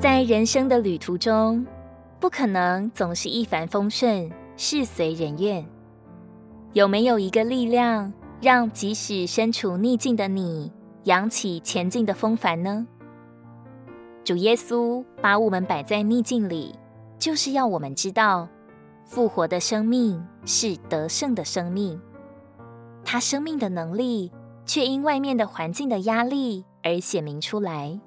在人生的旅途中，不可能总是一帆风顺、事随人愿。有没有一个力量，让即使身处逆境的你，扬起前进的风帆呢？主耶稣把我们摆在逆境里，就是要我们知道，复活的生命是得胜的生命。他生命的能力，却因外面的环境的压力而显明出来。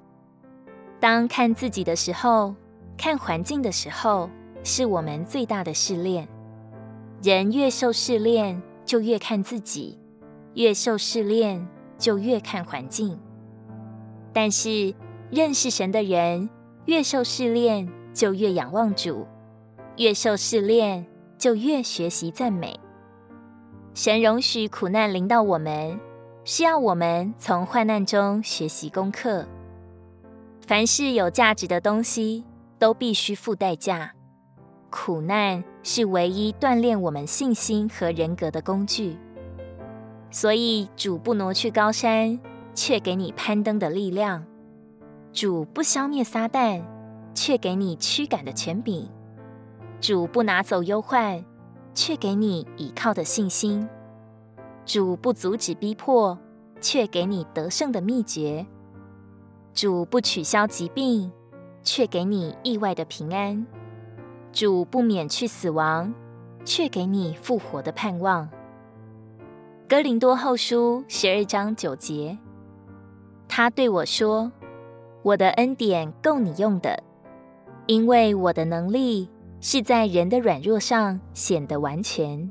当看自己的时候，看环境的时候，是我们最大的试炼。人越受试炼，就越看自己；越受试炼，就越看环境。但是，认识神的人，越受试炼，就越仰望主；越受试炼，就越学习赞美。神容许苦难临到我们，是要我们从患难中学习功课。凡是有价值的东西，都必须付代价。苦难是唯一锻炼我们信心和人格的工具。所以，主不挪去高山，却给你攀登的力量。主不消灭撒旦，却给你驱赶的权柄；主不拿走忧患，却给你倚靠的信心；主不阻止逼迫，却给你得胜的秘诀；主不取消疾病，却给你意外的平安；主不免去死亡，却给你复活的盼望。哥林多后书十二章九节，他对我说。我的恩典够你用的，因为我的能力是在人的软弱上显得完全。